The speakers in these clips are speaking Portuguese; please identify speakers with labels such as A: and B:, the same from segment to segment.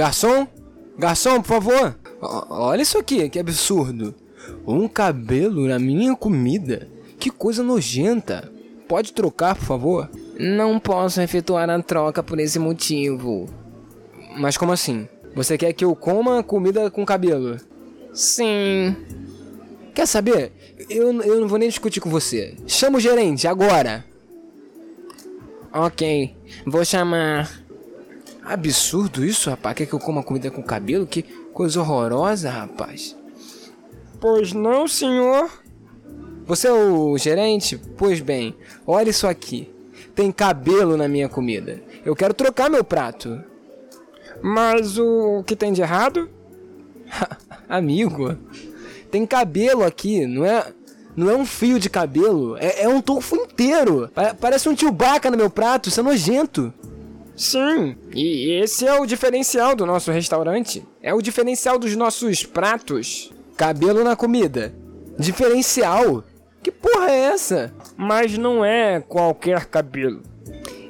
A: Garçom? Garçom, por favor. olha isso aqui, que absurdo. Um cabelo na minha comida. Que coisa nojenta. Pode trocar, por favor?
B: Não posso efetuar a troca por esse motivo.
A: Mas como assim? Você quer que eu coma comida com cabelo?
B: Sim.
A: Quer saber? Eu, eu não vou nem discutir com você. Chama o gerente, agora.
B: Ok, vou chamar.
A: Absurdo isso, rapaz. Quer que eu coma comida com cabelo? Que coisa horrorosa, rapaz.
C: Pois não, senhor.
A: Você é o gerente? Pois bem, olha isso aqui. Tem cabelo na minha comida. Eu quero trocar meu prato.
C: Mas o que tem de errado?
A: Amigo, tem cabelo aqui, não é? Não é um fio de cabelo, é, é um tufo inteiro. Parece um tio Baca no meu prato, isso é nojento.
C: Sim, e esse é o diferencial do nosso restaurante. É o diferencial dos nossos pratos.
A: Cabelo na comida. Diferencial? Que porra é essa?
C: Mas não é qualquer cabelo.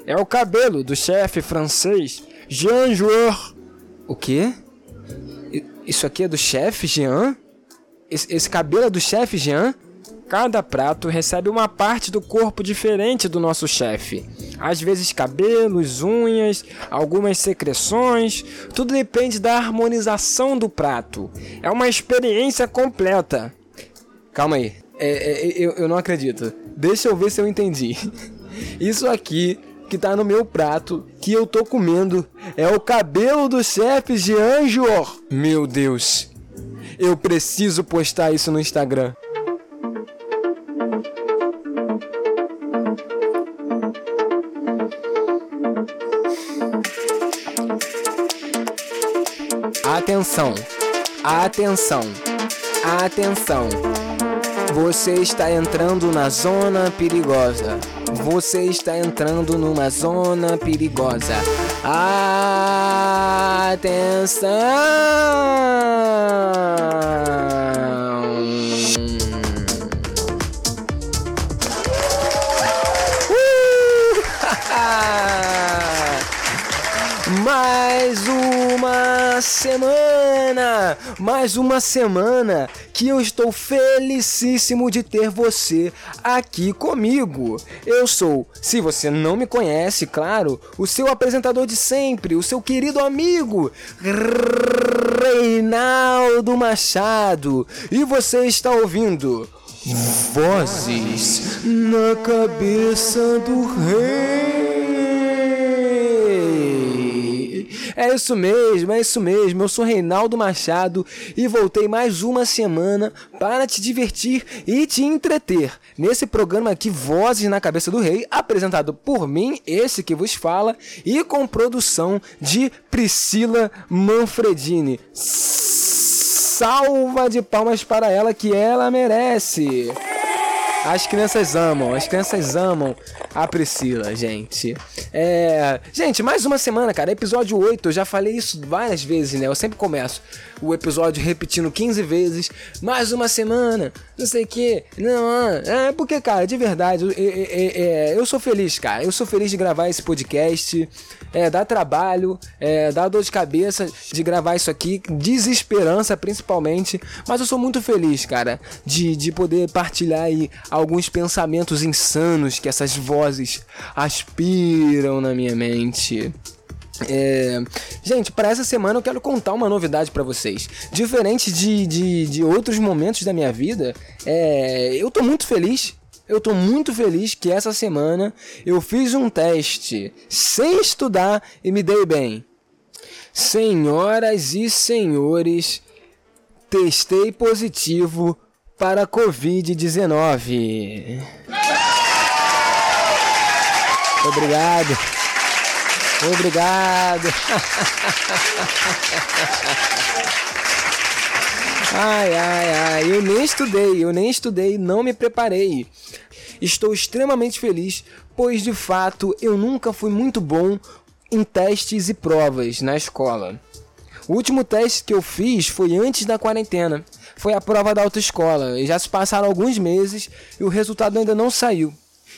C: É o cabelo do chefe francês Jean Joueur.
A: O quê? Isso aqui é do chefe Jean? Esse cabelo é do chefe Jean?
C: Cada prato recebe uma parte do corpo diferente do nosso chefe. Às vezes cabelos, unhas, algumas secreções, tudo depende da harmonização do prato. É uma experiência completa.
A: Calma aí, é, é, eu, eu não acredito. Deixa eu ver se eu entendi. Isso aqui que tá no meu prato, que eu tô comendo, é o cabelo do chefe de Anjo. Meu Deus, eu preciso postar isso no Instagram. Atenção, atenção, atenção. Você está entrando na zona perigosa. Você está entrando numa zona perigosa. Atenção! Mais uma semana! Mais uma semana que eu estou felicíssimo de ter você aqui comigo. Eu sou, se você não me conhece, claro, o seu apresentador de sempre, o seu querido amigo Reinaldo Machado. E você está ouvindo Vozes na cabeça do rei. É isso mesmo, é isso mesmo. Eu sou Reinaldo Machado e voltei mais uma semana para te divertir e te entreter. Nesse programa aqui, Vozes na Cabeça do Rei, apresentado por mim, esse que vos fala, e com produção de Priscila Manfredini. Salva de palmas para ela que ela merece. As crianças amam, as crianças amam a Priscila, gente. É. Gente, mais uma semana, cara. Episódio 8, eu já falei isso várias vezes, né? Eu sempre começo o episódio repetindo 15 vezes. Mais uma semana, não sei o que. Não, é porque, cara, de verdade, eu, eu, eu, eu, sou feliz, cara. Eu sou feliz de gravar esse podcast. É, dá trabalho, é, dá dor de cabeça de gravar isso aqui, desesperança principalmente. Mas eu sou muito feliz, cara, de, de poder partilhar aí alguns pensamentos insanos que essas vozes aspiram na minha mente. É... Gente, para essa semana eu quero contar uma novidade para vocês. Diferente de, de, de, outros momentos da minha vida, é... eu tô muito feliz. Eu tô muito feliz que essa semana eu fiz um teste sem estudar e me dei bem. Senhoras e senhores, testei positivo para a Covid-19. Obrigado. Obrigado. Ai, ai, ai, eu nem estudei, eu nem estudei, não me preparei. Estou extremamente feliz, pois de fato eu nunca fui muito bom em testes e provas na escola. O último teste que eu fiz foi antes da quarentena. Foi a prova da autoescola. E já se passaram alguns meses e o resultado ainda não saiu.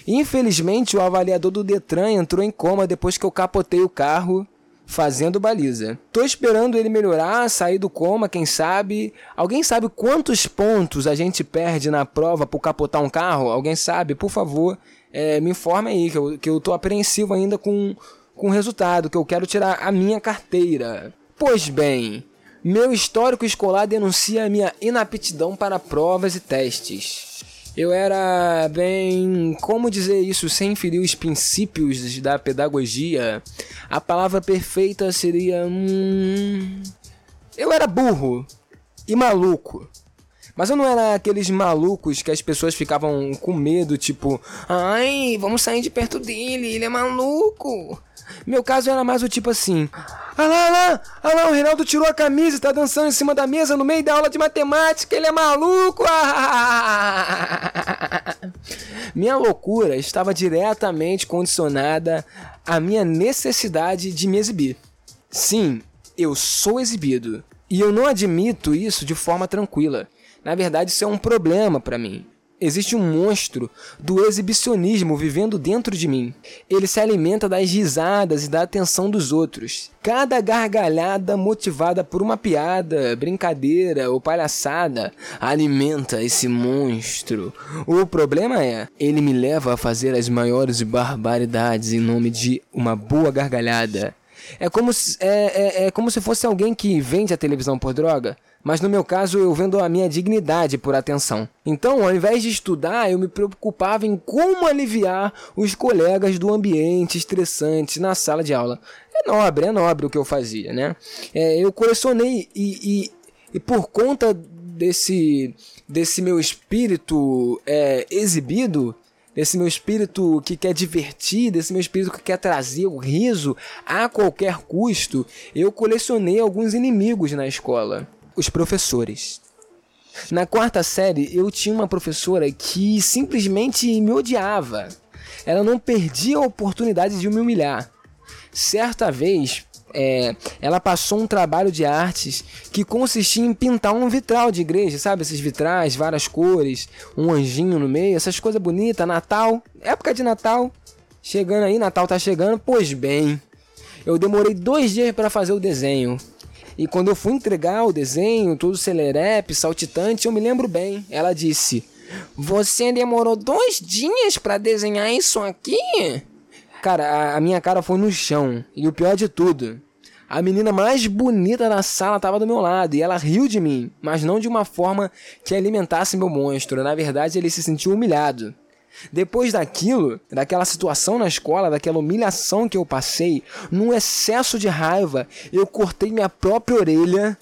A: Infelizmente, o avaliador do Detran entrou em coma depois que eu capotei o carro fazendo baliza. Tô esperando ele melhorar, sair do coma, quem sabe. Alguém sabe quantos pontos a gente perde na prova por capotar um carro? Alguém sabe? Por favor, é, me informe aí, que eu, que eu tô apreensivo ainda com, com o resultado, que eu quero tirar a minha carteira. Pois bem, meu histórico escolar denuncia a minha inaptidão para provas e testes. Eu era bem. Como dizer isso sem ferir os princípios da pedagogia? A palavra perfeita seria. Hum, eu era burro e maluco. Mas eu não era aqueles malucos que as pessoas ficavam com medo, tipo, ai, vamos sair de perto dele, ele é maluco. Meu caso era mais o tipo assim: Ah lá, ah lá, ah lá, o Reinaldo tirou a camisa e tá dançando em cima da mesa no meio da aula de matemática, ele é maluco! minha loucura estava diretamente condicionada à minha necessidade de me exibir. Sim, eu sou exibido. E eu não admito isso de forma tranquila. Na verdade, isso é um problema para mim. Existe um monstro do exibicionismo vivendo dentro de mim. Ele se alimenta das risadas e da atenção dos outros. Cada gargalhada motivada por uma piada, brincadeira ou palhaçada alimenta esse monstro. O problema é, ele me leva a fazer as maiores barbaridades em nome de uma boa gargalhada. É como se, é, é, é como se fosse alguém que vende a televisão por droga mas no meu caso eu vendo a minha dignidade por atenção. Então, ao invés de estudar, eu me preocupava em como aliviar os colegas do ambiente estressante na sala de aula. É nobre, é nobre o que eu fazia, né? É, eu colecionei e, e, e, por conta desse, desse meu espírito é, exibido, desse meu espírito que quer divertir, desse meu espírito que quer trazer o riso a qualquer custo, eu colecionei alguns inimigos na escola os professores. Na quarta série, eu tinha uma professora que simplesmente me odiava. Ela não perdia a oportunidade de me humilhar. Certa vez, é, ela passou um trabalho de artes que consistia em pintar um vitral de igreja, sabe? Esses vitrais, várias cores, um anjinho no meio, essas coisas bonitas, Natal, época de Natal. Chegando aí, Natal tá chegando. Pois bem, eu demorei dois dias para fazer o desenho. E quando eu fui entregar o desenho, todo celerepe, saltitante, eu me lembro bem. Ela disse: Você demorou dois dias para desenhar isso aqui? Cara, a minha cara foi no chão. E o pior de tudo, a menina mais bonita da sala estava do meu lado e ela riu de mim, mas não de uma forma que alimentasse meu monstro. Na verdade, ele se sentiu humilhado. Depois daquilo, daquela situação na escola, daquela humilhação que eu passei, num excesso de raiva, eu cortei minha própria orelha.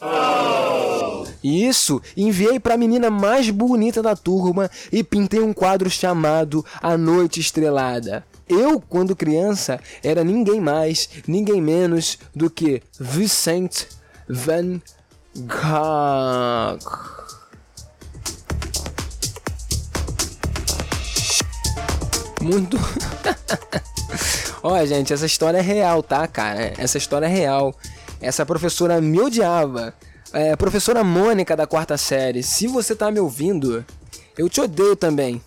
A: E isso, enviei para a menina mais bonita da turma e pintei um quadro chamado A Noite Estrelada. Eu, quando criança, era ninguém mais, ninguém menos do que Vincent van Gogh. Muito. Olha, gente, essa história é real, tá, cara? Essa história é real. Essa professora me odiava. É, professora Mônica da quarta série, se você tá me ouvindo, eu te odeio também.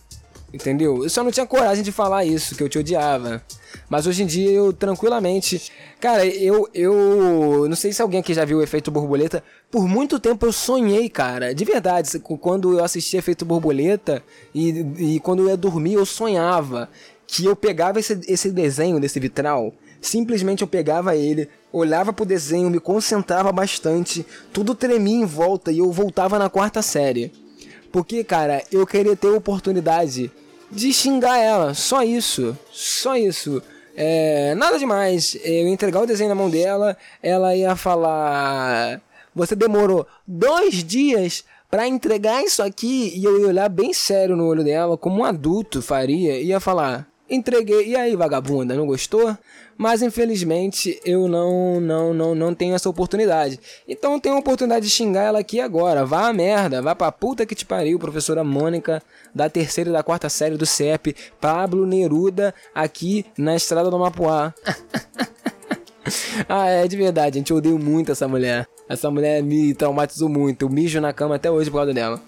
A: Entendeu? Eu só não tinha coragem de falar isso, que eu te odiava. Mas hoje em dia eu tranquilamente. Cara, eu, eu. Não sei se alguém aqui já viu o efeito borboleta. Por muito tempo eu sonhei, cara. De verdade. Quando eu assistia efeito borboleta e, e quando eu ia dormir, eu sonhava que eu pegava esse, esse desenho desse vitral. Simplesmente eu pegava ele, olhava pro desenho, me concentrava bastante, tudo tremia em volta e eu voltava na quarta série. Porque, cara, eu queria ter a oportunidade de xingar ela. Só isso. Só isso. É, nada demais. Eu ia entregar o desenho na mão dela, ela ia falar. Você demorou dois dias para entregar isso aqui e eu ia olhar bem sério no olho dela, como um adulto faria, e ia falar: Entreguei. E aí, vagabunda, não gostou? Mas infelizmente eu não não não não tenho essa oportunidade. Então tenho a oportunidade de xingar ela aqui agora. Vá a merda, vá pra puta que te pariu, professora Mônica da terceira e da quarta série do CEP, Pablo Neruda aqui na estrada do Mapuá. ah, é de verdade, gente, eu odeio muito essa mulher. Essa mulher me traumatizou muito. Eu mijo na cama até hoje por causa dela.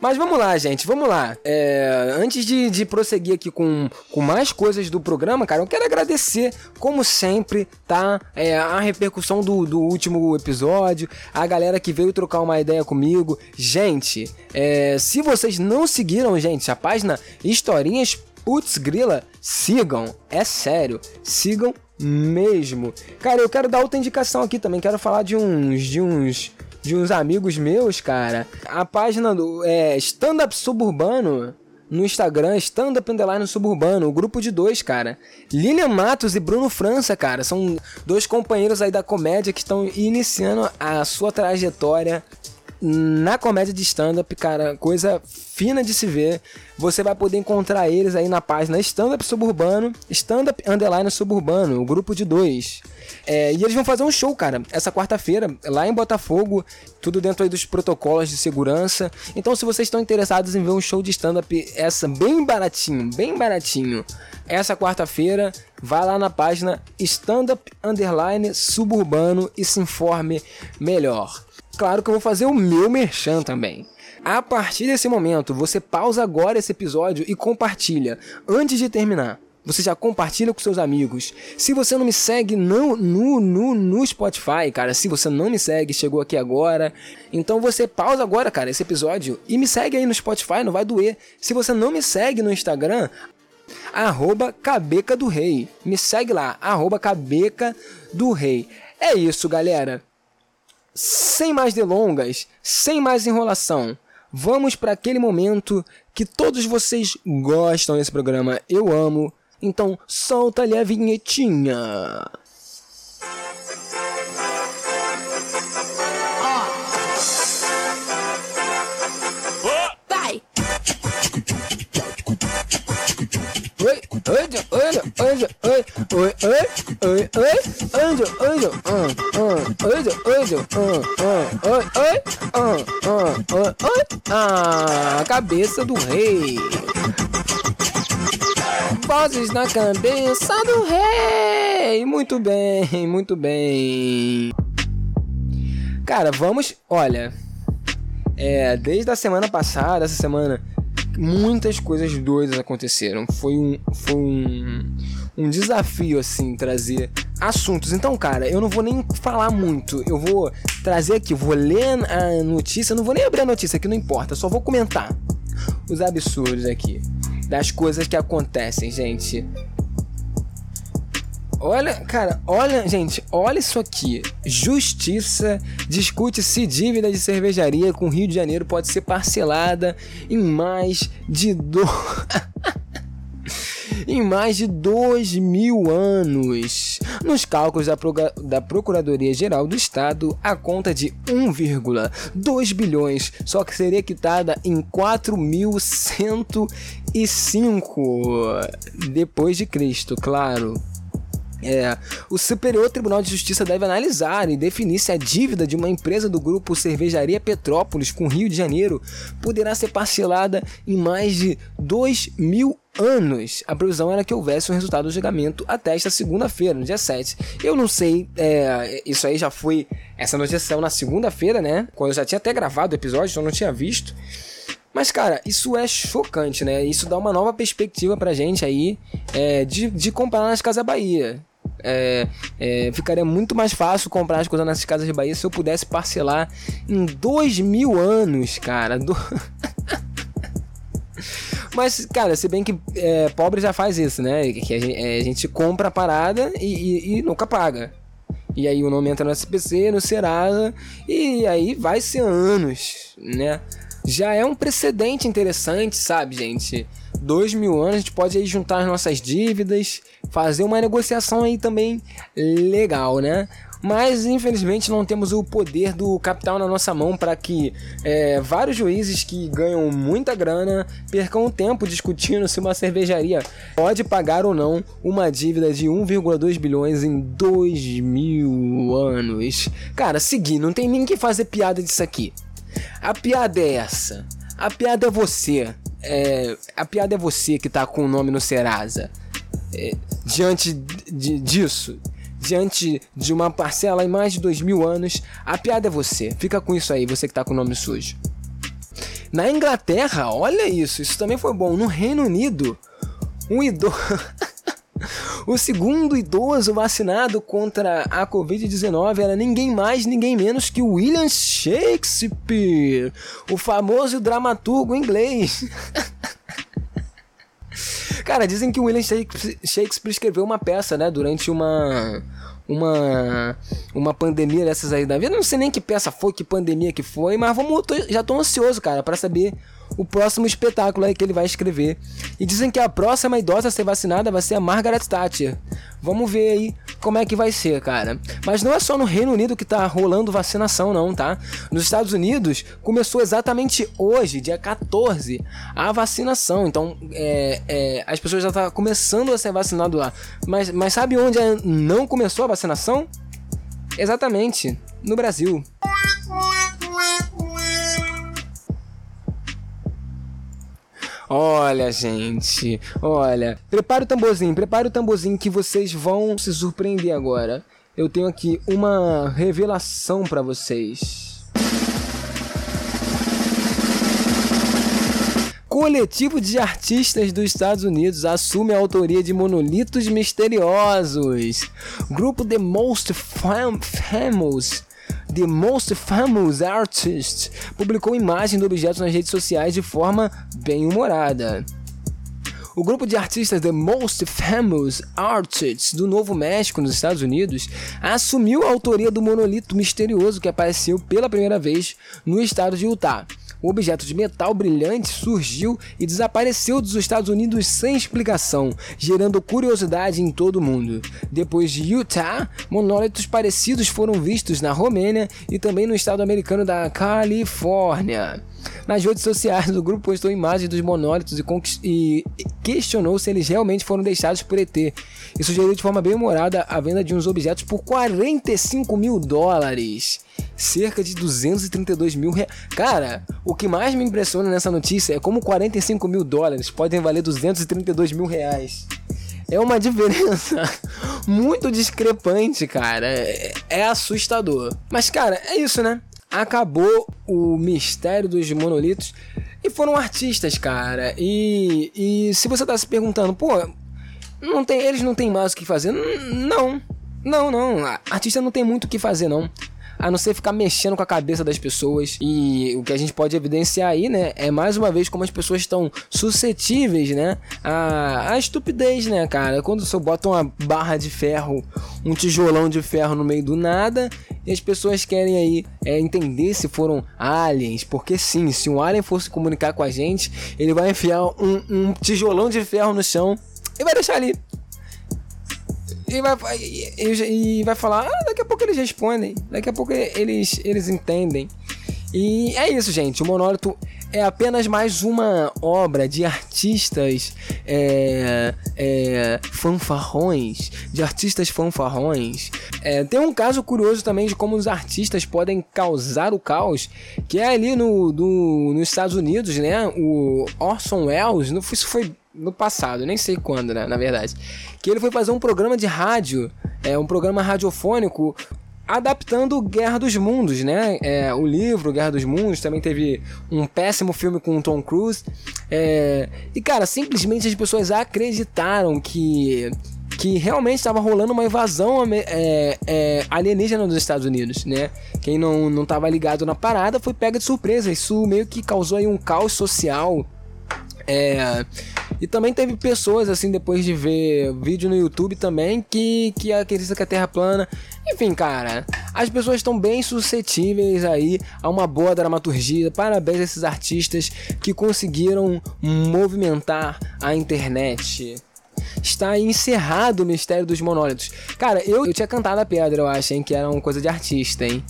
A: Mas vamos lá, gente, vamos lá. É, antes de, de prosseguir aqui com, com mais coisas do programa, cara, eu quero agradecer, como sempre, tá? É, a repercussão do, do último episódio, a galera que veio trocar uma ideia comigo. Gente, é, se vocês não seguiram, gente, a página Historinhas Putz Grila, sigam, é sério, sigam mesmo. Cara, eu quero dar outra indicação aqui também, quero falar de uns de uns de uns amigos meus, cara. A página do é, Stand Up Suburbano no Instagram, Stand Up Underline Suburbano, o grupo de dois, cara. Lilian Matos e Bruno França, cara, são dois companheiros aí da comédia que estão iniciando a sua trajetória na comédia de stand-up, cara, coisa fina de se ver. Você vai poder encontrar eles aí na página Stand Up Suburbano, Stand Up Underline Suburbano, o grupo de dois. É, e eles vão fazer um show, cara, essa quarta-feira, lá em Botafogo, tudo dentro aí dos protocolos de segurança. Então, se vocês estão interessados em ver um show de stand-up, essa bem baratinho, bem baratinho, essa quarta-feira, vá lá na página Stand Up Underline Suburbano e se informe melhor. Claro que eu vou fazer o meu merchan também. A partir desse momento, você pausa agora esse episódio e compartilha antes de terminar. Você já compartilha com seus amigos. Se você não me segue no, no, no, no Spotify, cara, se você não me segue, chegou aqui agora, então você pausa agora, cara, esse episódio e me segue aí no Spotify, não vai doer. Se você não me segue no Instagram, arroba Cabeca do Rei. Me segue lá, arroba Cabeca do Rei. É isso, galera. Sem mais delongas, sem mais enrolação, vamos para aquele momento que todos vocês gostam desse programa. Eu amo. Então, solta-lhe a vinhetinha. Anjo, anjo, anjo, oi, oi, oi, oi, anjo, anjo, ah, ah, anjo, anjo, ah, ah, oi, oi, ah, ah, oi, oi, ah, cabeça do rei. Vozes na cabeça do rei. Muito bem, muito bem. Cara, vamos, olha, é, desde a semana passada, essa semana, muitas coisas doidas aconteceram. Foi um, foi um, um desafio, assim, trazer assuntos. Então, cara, eu não vou nem falar muito. Eu vou trazer aqui, vou ler a notícia, não vou nem abrir a notícia aqui, não importa, só vou comentar os absurdos aqui. Das coisas que acontecem, gente. Olha, cara, olha, gente, olha isso aqui. Justiça discute se dívida de cervejaria com Rio de Janeiro pode ser parcelada em mais de do... em mais de dois mil anos. Nos cálculos da, da Procuradoria-Geral do Estado, a conta de 1,2 bilhões só que seria quitada em 4.105 depois de Cristo, claro. É, o Superior Tribunal de Justiça deve analisar e definir se a dívida de uma empresa do grupo Cervejaria Petrópolis com Rio de Janeiro poderá ser parcelada em mais de 2 mil anos. A previsão era que houvesse um resultado do julgamento até esta segunda-feira, no dia 7. Eu não sei, é, isso aí já foi. Essa notícia na segunda-feira, né? Quando eu já tinha até gravado o episódio, então eu não tinha visto. Mas, cara, isso é chocante, né? Isso dá uma nova perspectiva pra gente aí é, de, de comprar nas Casas Bahia. É, é, ficaria muito mais fácil comprar as coisas nas casas de Bahia se eu pudesse parcelar em dois mil anos, cara. Do... Mas, cara, se bem que é, pobre já faz isso, né? Que a gente, é, a gente compra a parada e, e, e, nunca paga. E aí o nome entra no SPC, no Serasa, e aí vai ser anos, né? Já é um precedente interessante, sabe, gente? Dois mil anos, a gente pode aí juntar as nossas dívidas, fazer uma negociação aí também legal, né? Mas infelizmente não temos o poder do capital na nossa mão para que é, vários juízes que ganham muita grana percam tempo discutindo se uma cervejaria pode pagar ou não uma dívida de 1,2 bilhões em 2 mil anos. Cara, seguir, não tem nem que fazer piada disso aqui. A piada é essa. A piada é você. É, a piada é você que tá com o nome no Serasa é, diante de, disso, diante de uma parcela em mais de dois mil anos, a piada é você. Fica com isso aí, você que tá com o nome sujo. Na Inglaterra, olha isso, isso também foi bom. No Reino Unido, um idoso. o segundo idoso vacinado contra a Covid-19 era ninguém mais, ninguém menos que William Shakespeare, o famoso dramaturgo inglês. Cara, dizem que William Shakespeare escreveu uma peça, né, durante uma uma uma pandemia dessas aí da vida. Não sei nem que peça foi, que pandemia que foi, mas vamos já tô ansioso, cara, para saber o próximo espetáculo aí que ele vai escrever. E dizem que a próxima idosa a ser vacinada vai ser a Margaret Thatcher. Vamos ver aí como é que vai ser, cara. Mas não é só no Reino Unido que tá rolando vacinação, não, tá? Nos Estados Unidos começou exatamente hoje, dia 14, a vacinação. Então, é, é, as pessoas já estão tá começando a ser vacinado lá. Mas, mas sabe onde não começou a vacinação? Exatamente, no Brasil. Olha, gente, olha. Prepara o tamborzinho, prepara o tamborzinho que vocês vão se surpreender agora. Eu tenho aqui uma revelação para vocês. Coletivo de artistas dos Estados Unidos assume a autoria de monolitos misteriosos. Grupo The Most Fam Famous The Most Famous Artist, publicou imagem do objeto nas redes sociais de forma bem humorada. O grupo de artistas The Most Famous Artists do Novo México, nos Estados Unidos, assumiu a autoria do monolito misterioso que apareceu pela primeira vez no estado de Utah. O objeto de metal brilhante surgiu e desapareceu dos Estados Unidos sem explicação, gerando curiosidade em todo o mundo. Depois de Utah, monólitos parecidos foram vistos na Romênia e também no estado americano da Califórnia. Nas redes sociais, o grupo postou imagens dos monólitos e, e, questionou se eles realmente foram deixados por ET e sugeriu de forma bem humorada a venda de uns objetos por 45 mil dólares. Cerca de 232 mil reais. Cara, o que mais me impressiona nessa notícia é como 45 mil dólares podem valer 232 mil reais. É uma diferença muito discrepante, cara. É, é assustador. Mas, cara, é isso, né? acabou o mistério dos monolitos e foram artistas, cara. E, e se você tá se perguntando, pô, não tem, eles não têm mais o que fazer? Não, não, não. Artista não tem muito o que fazer, não a não ser ficar mexendo com a cabeça das pessoas. E o que a gente pode evidenciar aí, né, é mais uma vez como as pessoas estão suscetíveis, né, a, a estupidez, né, cara. Quando você bota uma barra de ferro, um tijolão de ferro no meio do nada, e as pessoas querem aí é, entender se foram aliens, porque sim, se um alien fosse comunicar com a gente, ele vai enfiar um, um tijolão de ferro no chão e vai deixar ali e vai, e, e vai falar, ah, daqui a pouco eles respondem, daqui a pouco eles, eles entendem. E é isso, gente. O monólito é apenas mais uma obra de artistas é, é, fanfarrões, de artistas fanfarrões. É, tem um caso curioso também de como os artistas podem causar o caos, que é ali no, do, nos Estados Unidos, né? O Orson Welles, isso foi no passado, nem sei quando, né, na verdade, que ele foi fazer um programa de rádio, é um programa radiofônico adaptando Guerra dos Mundos, né? É, o livro Guerra dos Mundos também teve um péssimo filme com o Tom Cruise. É, e cara, simplesmente as pessoas acreditaram que que realmente estava rolando uma invasão é, é, alienígena nos Estados Unidos, né? Quem não estava ligado na parada foi pega de surpresa. Isso meio que causou aí um caos social. É, e também teve pessoas, assim, depois de ver vídeo no YouTube também, que, que acreditam que a Terra é plana. Enfim, cara, as pessoas estão bem suscetíveis aí a uma boa dramaturgia. Parabéns a esses artistas que conseguiram movimentar a internet está encerrado o mistério dos monólitos. Cara, eu, eu tinha cantado a pedra, eu acho, hein, que era uma coisa de artista, hein.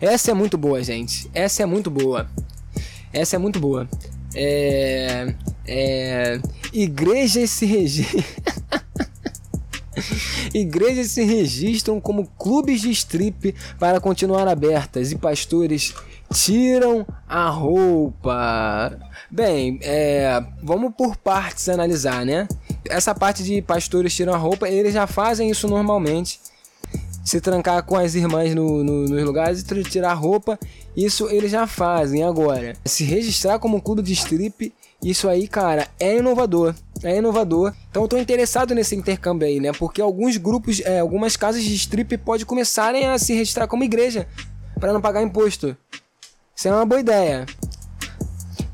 A: Essa é muito boa, gente. Essa é muito boa. Essa é muito boa. É, é, igrejas se registram. igrejas se registram como clubes de strip para continuar abertas e pastores tiram a roupa. Bem, é, vamos por partes analisar, né? Essa parte de pastores tiram a roupa, eles já fazem isso normalmente. Se trancar com as irmãs no, no, nos lugares e tirar roupa, isso eles já fazem agora. Se registrar como clube de strip, isso aí, cara, é inovador. É inovador. Então eu tô interessado nesse intercâmbio aí, né? Porque alguns grupos, é, algumas casas de strip podem começarem a se registrar como igreja para não pagar imposto. Isso é uma boa ideia.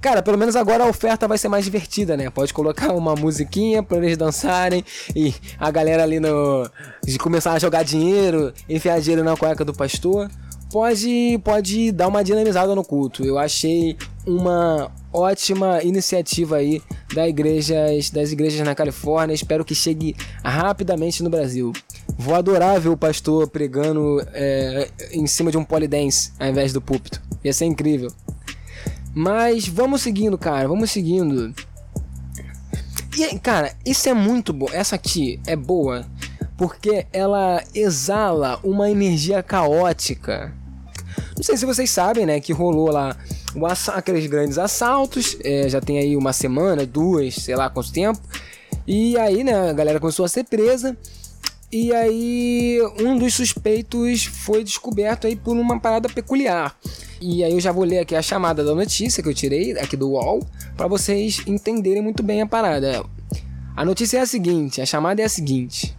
A: Cara, pelo menos agora a oferta vai ser mais divertida, né? Pode colocar uma musiquinha para eles dançarem e a galera ali no de começar a jogar dinheiro, enfiar dinheiro na cueca do pastor. Pode pode dar uma dinamizada no culto. Eu achei uma ótima iniciativa aí das igrejas, das igrejas na Califórnia. Espero que chegue rapidamente no Brasil. Vou adorar ver o pastor pregando é, em cima de um polidense ao invés do púlpito. Ia ser incrível. Mas vamos seguindo, cara, vamos seguindo. E, cara, isso é muito bom. Essa aqui é boa porque ela exala uma energia caótica. Não sei se vocês sabem, né, que rolou lá aqueles grandes assaltos. É, já tem aí uma semana, duas, sei lá quanto tempo. E aí, né, a galera começou a ser presa. E aí, um dos suspeitos foi descoberto aí por uma parada peculiar. E aí eu já vou ler aqui a chamada da notícia que eu tirei aqui do UOL para vocês entenderem muito bem a parada. A notícia é a seguinte, a chamada é a seguinte.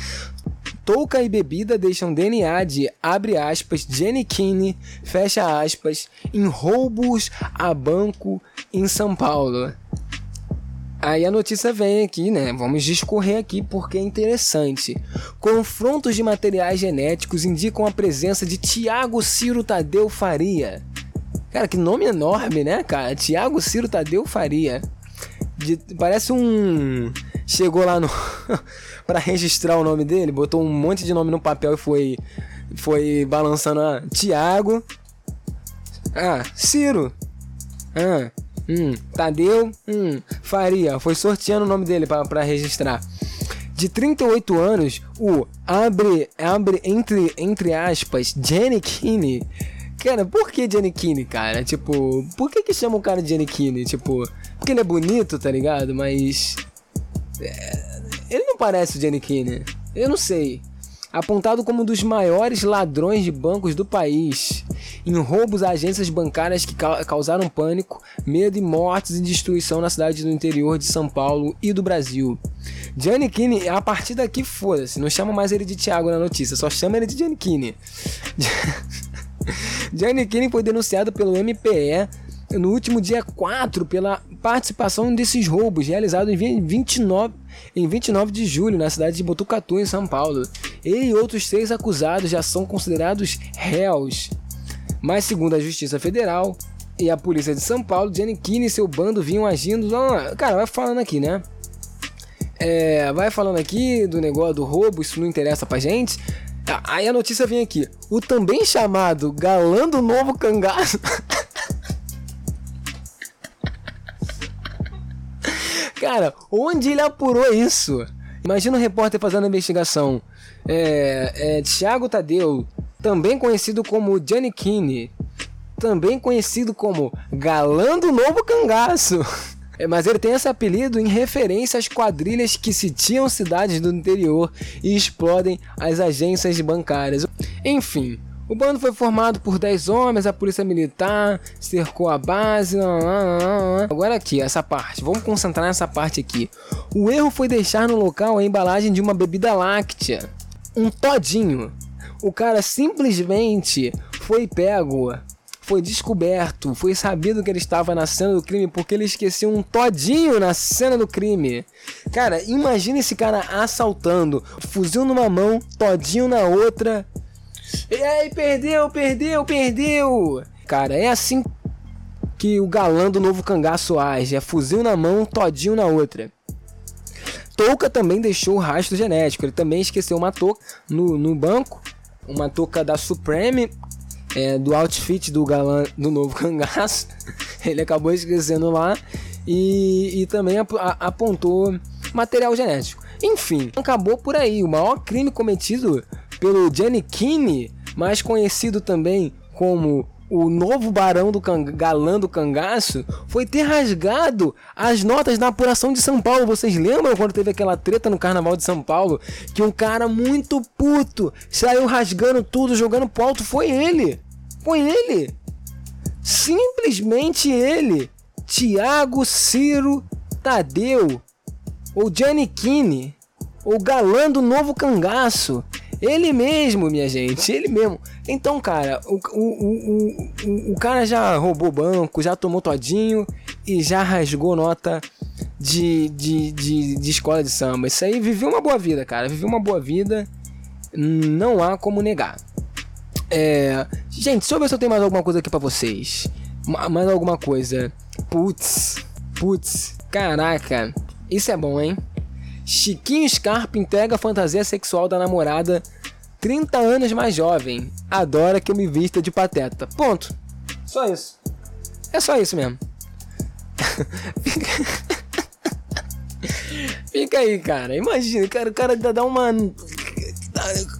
A: Touca e bebida deixam DNA de, abre aspas, Jenny Kinney, fecha aspas, em roubos a banco em São Paulo. Aí a notícia vem aqui, né? Vamos discorrer aqui porque é interessante. Confrontos de materiais genéticos indicam a presença de Tiago Ciro Tadeu Faria. Cara, que nome enorme, né, cara? Tiago Ciro Tadeu Faria. De, parece um. Chegou lá no. para registrar o nome dele, botou um monte de nome no papel e foi. Foi balançando. Ah, Tiago. Ah, Ciro. Ah, Hum, Tadeu, hum, Faria, foi sorteando o nome dele para registrar. De 38 anos, o abre, abre entre, entre aspas, Jenny Kinney. Cara, por que Jenny Kinney, cara? Tipo, por que que chama o cara de Jenny Kinney? Tipo, porque ele é bonito, tá ligado? Mas. É, ele não parece o Jenny Kinney. Eu não sei apontado como um dos maiores ladrões de bancos do país, em roubos a agências bancárias que causaram pânico, medo e mortes e destruição na cidade do interior de São Paulo e do Brasil. Gianni Kini, a partir daqui, foda-se, não chama mais ele de Thiago na notícia, só chama ele de Gianni Kini. Gianni Kini foi denunciado pelo MPE no último dia 4 pela participação desses roubos realizados em 29, em 29 de julho na cidade de Botucatu, em São Paulo. Ele e outros três acusados já são considerados réus. Mas, segundo a Justiça Federal e a Polícia de São Paulo, Giannichini e seu bando vinham agindo. Cara, vai falando aqui, né? É, vai falando aqui do negócio do roubo, isso não interessa pra gente. Aí a notícia vem aqui. O também chamado galã do novo cangaço. Cara, onde ele apurou isso? Imagina um repórter fazendo a investigação. É, é, Thiago Tadeu, também conhecido como Johnny Kinney, também conhecido como Galã do Novo Cangaço. É, mas ele tem esse apelido em referência às quadrilhas que sitiam cidades do interior e explodem as agências bancárias. Enfim, o bando foi formado por 10 homens, a polícia militar cercou a base. Agora aqui, essa parte. Vamos concentrar nessa parte aqui. O erro foi deixar no local a embalagem de uma bebida láctea. Um todinho. O cara simplesmente foi pego, foi descoberto, foi sabido que ele estava na cena do crime porque ele esqueceu um todinho na cena do crime. Cara, imagina esse cara assaltando, fuzil numa mão, todinho na outra e aí, perdeu, perdeu, perdeu! Cara, é assim que o galã do novo cangaço age: é fuzil na mão, todinho na outra. Touca também deixou o rastro genético. Ele também esqueceu uma touca no, no banco, uma touca da Supreme, é, do outfit do galã do novo cangaço. Ele acabou esquecendo lá e, e também ap apontou material genético. Enfim, acabou por aí. O maior crime cometido pelo Gianni Kini, mais conhecido também como o novo barão do can... galã do cangaço foi ter rasgado as notas da apuração de São Paulo. Vocês lembram quando teve aquela treta no carnaval de São Paulo? Que um cara muito puto saiu rasgando tudo, jogando pro alto. Foi ele. Foi ele. Simplesmente ele. Tiago Ciro Tadeu. Ou Gianni Kini. O galã do novo cangaço. Ele mesmo, minha gente, ele mesmo. Então, cara, o, o, o, o, cara já roubou banco, já tomou todinho e já rasgou nota de, de, de, de escola de samba. Isso aí viveu uma boa vida, cara. Viveu uma boa vida. Não há como negar. É... Gente, deixa eu ver se eu tenho mais alguma coisa aqui para vocês. Mais alguma coisa. Putz, putz, caraca. Isso é bom, hein? Chiquinho Scarpa entrega a fantasia sexual da namorada 30 anos mais jovem. Adora que eu me vista de pateta. Ponto. Só isso. É só isso mesmo. Fica aí, cara. Imagina, cara, o cara dá uma.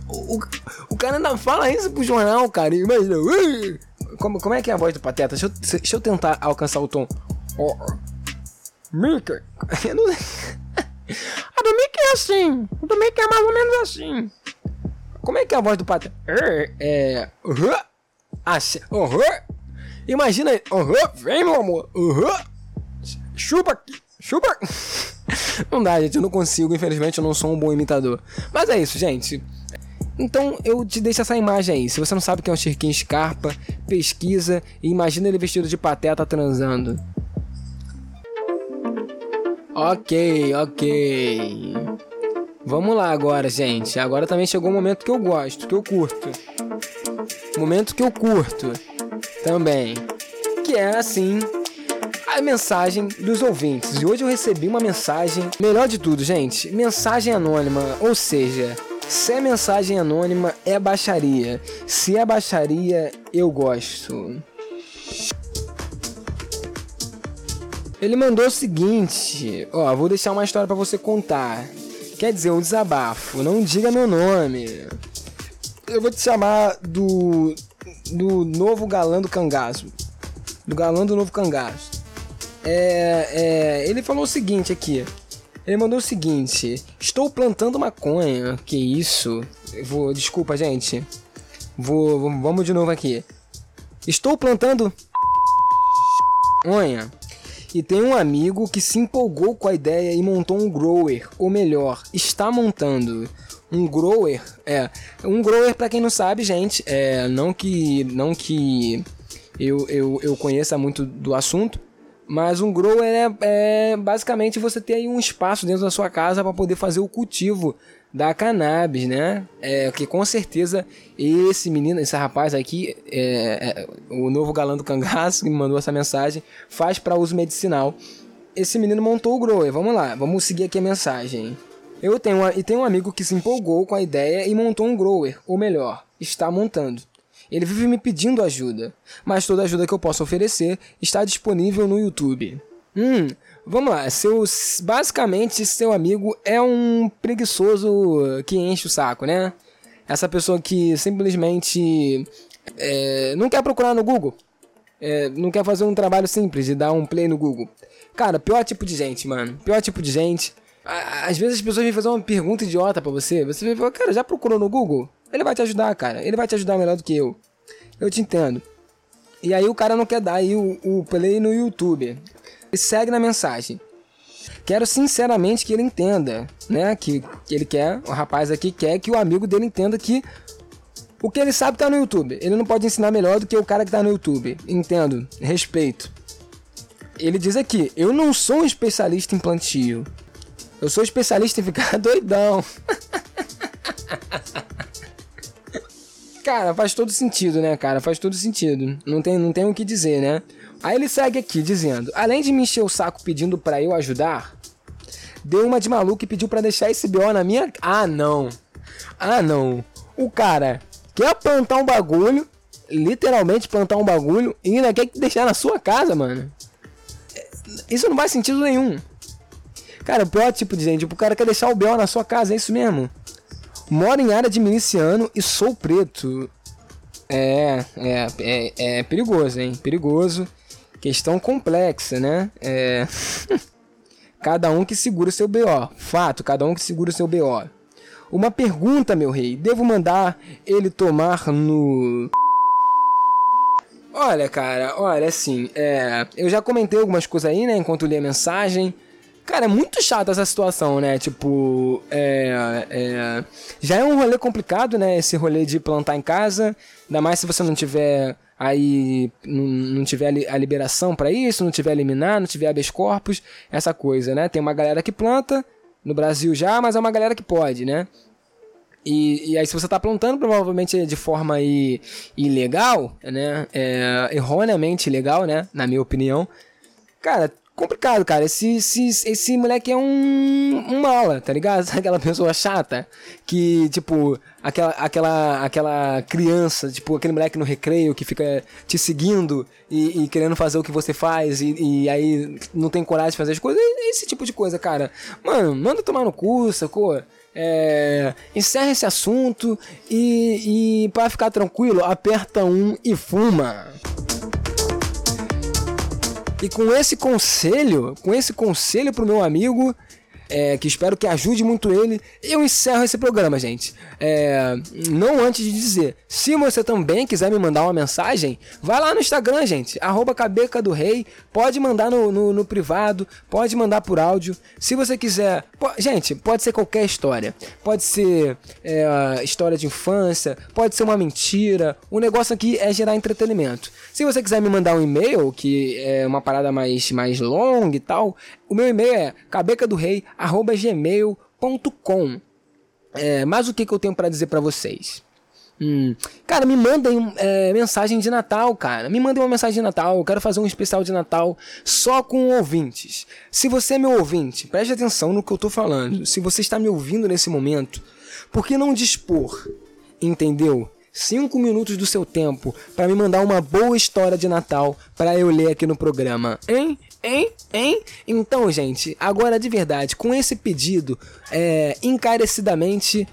A: O, o cara ainda fala isso pro jornal, cara. Imagina. Como, como é que é a voz do Pateta? Deixa eu, deixa eu tentar alcançar o tom. Oh. Mickey. Eu não a do Mickey é assim. A Mickey é mais ou menos assim. Como é que é a voz do patrão? É. uhum. Imagina aí. Uhum, vem, meu amor. Uhum. Chupa aqui. Chupa. Não dá, gente. Eu não consigo. Infelizmente, eu não sou um bom imitador. Mas é isso, gente. Então eu te deixo essa imagem aí. Se você não sabe quem é o Chiquinho Scarpa, pesquisa e imagina ele vestido de pateta transando. Ok, ok. Vamos lá agora, gente. Agora também chegou o momento que eu gosto, que eu curto. Momento que eu curto também. Que é assim a mensagem dos ouvintes. E hoje eu recebi uma mensagem. Melhor de tudo, gente, mensagem anônima. Ou seja, se é mensagem anônima, é baixaria. Se é baixaria, eu gosto. Ele mandou o seguinte, ó, vou deixar uma história para você contar. Quer dizer, um desabafo. Não diga meu nome. Eu vou te chamar do do novo galã do cangaço. Do galã do novo cangaço. É, é, ele falou o seguinte aqui. Ele mandou o seguinte: Estou plantando maconha. Que isso? Eu vou, desculpa, gente. Vou, vamos de novo aqui. Estou plantando maconha e tem um amigo que se empolgou com a ideia e montou um grower, ou melhor, está montando um grower. É, um grower para quem não sabe, gente, é não que não que eu, eu, eu conheça muito do assunto, mas um grower é, é basicamente você ter aí um espaço dentro da sua casa para poder fazer o cultivo da cannabis, né? É, que com certeza esse menino, esse rapaz aqui, é, é, o novo galã do cangaço que me mandou essa mensagem, faz para uso medicinal. Esse menino montou o grower. Vamos lá, vamos seguir aqui a mensagem. Eu tenho uma, e tenho um amigo que se empolgou com a ideia e montou um grower, ou melhor, está montando. Ele vive me pedindo ajuda, mas toda ajuda que eu possa oferecer está disponível no YouTube. Hum, Vamos lá, seu, basicamente seu amigo é um preguiçoso que enche o saco, né? Essa pessoa que simplesmente é, não quer procurar no Google, é, não quer fazer um trabalho simples de dar um play no Google. Cara, pior tipo de gente, mano. Pior tipo de gente. Às vezes as pessoas vêm fazer uma pergunta idiota para você. Você falar, cara, já procurou no Google? Ele vai te ajudar, cara. Ele vai te ajudar melhor do que eu. Eu te entendo. E aí o cara não quer dar aí o, o play no YouTube. E segue na mensagem. Quero sinceramente que ele entenda, né? Que, que ele quer, o rapaz aqui quer que o amigo dele entenda que o que ele sabe tá no YouTube. Ele não pode ensinar melhor do que o cara que tá no YouTube. Entendo, respeito. Ele diz aqui: Eu não sou um especialista em plantio. Eu sou especialista em ficar doidão. cara, faz todo sentido, né, cara? Faz todo sentido. Não tem, não tem o que dizer, né? Aí ele segue aqui dizendo: além de me encher o saco pedindo para eu ajudar, deu uma de maluco e pediu para deixar esse BO na minha. Ah, não. Ah, não. O cara quer plantar um bagulho, literalmente plantar um bagulho, e ainda quer deixar na sua casa, mano. Isso não faz sentido nenhum. Cara, o pior tipo de gente, tipo, o cara quer deixar o BO na sua casa, é isso mesmo. Moro em área de miliciano e sou preto. É, é, é, é perigoso, hein? Perigoso. Questão complexa, né? É. cada um que segura o seu BO. Fato, cada um que segura o seu BO. Uma pergunta, meu rei. Devo mandar ele tomar no. Olha, cara, olha, assim, é, eu já comentei algumas coisas aí, né, enquanto li a mensagem. Cara, é muito chata essa situação, né? Tipo, é, é, já é um rolê complicado, né? Esse rolê de plantar em casa. Ainda mais se você não tiver aí, não, tiver a liberação para isso, não tiver eliminar, não tiver habeas corpus, essa coisa, né? Tem uma galera que planta no Brasil já, mas é uma galera que pode, né? E, e aí, se você está plantando, provavelmente de forma aí, ilegal, né? É, erroneamente ilegal, né? Na minha opinião. Cara, complicado, cara. Esse, esse, esse moleque é um, um mala, tá ligado? Aquela pessoa chata que, tipo, aquela, aquela, aquela criança, tipo, aquele moleque no recreio que fica te seguindo e, e querendo fazer o que você faz e, e, aí não tem coragem de fazer as coisas. Esse tipo de coisa, cara. Mano, manda tomar no cu, sacou? É, encerra esse assunto e, e para ficar tranquilo, aperta um e fuma. E com esse conselho, com esse conselho pro meu amigo, é, que espero que ajude muito ele. Eu encerro esse programa, gente. É, não antes de dizer, se você também quiser me mandar uma mensagem, vai lá no Instagram, gente, arroba cabeca do rei, pode mandar no, no, no privado, pode mandar por áudio. Se você quiser, gente, pode ser qualquer história. Pode ser é, história de infância, pode ser uma mentira. O negócio aqui é gerar entretenimento. Se você quiser me mandar um e-mail, que é uma parada mais, mais longa e tal, o meu e-mail é cabecadorei.gmail.com. É, mas o que, que eu tenho para dizer para vocês? Hum, cara, me mandem é, mensagem de Natal, cara. Me mandem uma mensagem de Natal. Eu quero fazer um especial de Natal só com ouvintes. Se você é meu ouvinte, preste atenção no que eu tô falando. Se você está me ouvindo nesse momento, por que não dispor, entendeu? Cinco minutos do seu tempo para me mandar uma boa história de Natal para eu ler aqui no programa, hein? Hein? Hein? Então, gente, agora de verdade, com esse pedido, é, encarecidamente,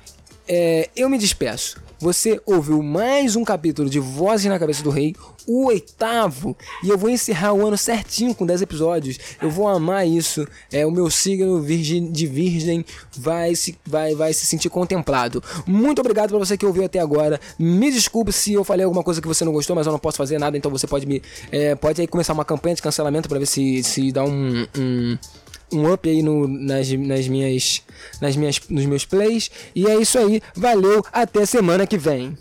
A: é, eu me despeço. Você ouviu mais um capítulo de Vozes na Cabeça do Rei, o oitavo, e eu vou encerrar o ano certinho com 10 episódios. Eu vou amar isso. É o meu signo virgem, de virgem vai se vai vai se sentir contemplado. Muito obrigado para você que ouviu até agora. Me desculpe se eu falei alguma coisa que você não gostou, mas eu não posso fazer nada, então você pode me é, pode aí começar uma campanha de cancelamento para ver se se dá um, um um up aí no, nas, nas minhas, nas minhas, nos meus plays. E é isso aí. Valeu, até semana que vem.